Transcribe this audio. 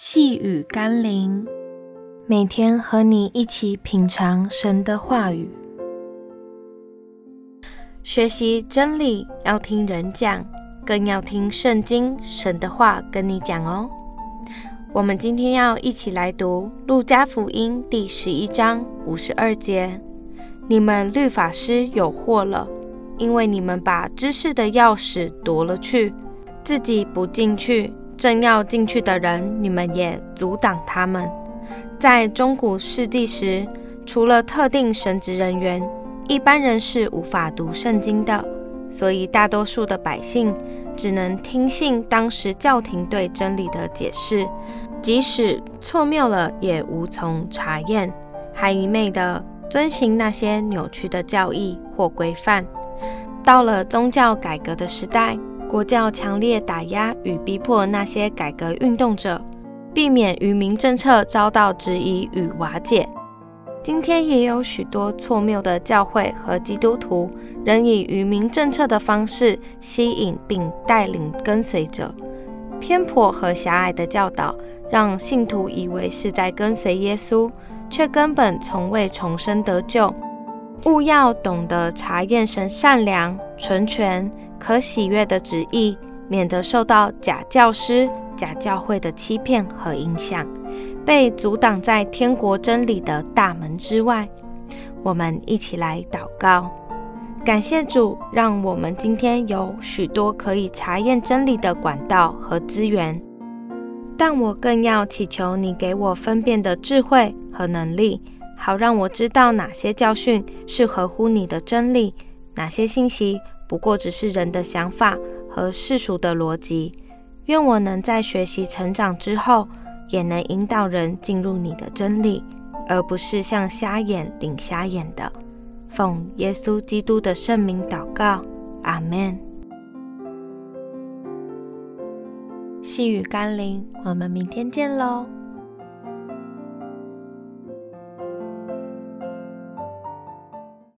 细雨甘霖，每天和你一起品尝神的话语，学习真理。要听人讲，更要听圣经神的话跟你讲哦。我们今天要一起来读《路加福音》第十一章五十二节：“你们律法师有祸了，因为你们把知识的钥匙夺了去，自己不进去。”正要进去的人，你们也阻挡他们。在中古世纪时，除了特定神职人员，一般人是无法读圣经的，所以大多数的百姓只能听信当时教廷对真理的解释，即使错谬了，也无从查验，还一昧地遵行那些扭曲的教义或规范。到了宗教改革的时代。国教强烈打压与逼迫那些改革运动者，避免愚民政策遭到质疑与瓦解。今天也有许多错谬的教会和基督徒，仍以愚民政策的方式吸引并带领跟随者。偏颇和狭隘的教导，让信徒以为是在跟随耶稣，却根本从未重生得救。务要懂得查验神善良、纯全、可喜悦的旨意，免得受到假教师、假教会的欺骗和影响，被阻挡在天国真理的大门之外。我们一起来祷告，感谢主，让我们今天有许多可以查验真理的管道和资源。但我更要祈求你给我分辨的智慧和能力。好让我知道哪些教训是合乎你的真理，哪些信息不过只是人的想法和世俗的逻辑。愿我能在学习成长之后，也能引导人进入你的真理，而不是像瞎眼领瞎眼的。奉耶稣基督的圣名祷告，阿门。细雨甘霖，我们明天见喽。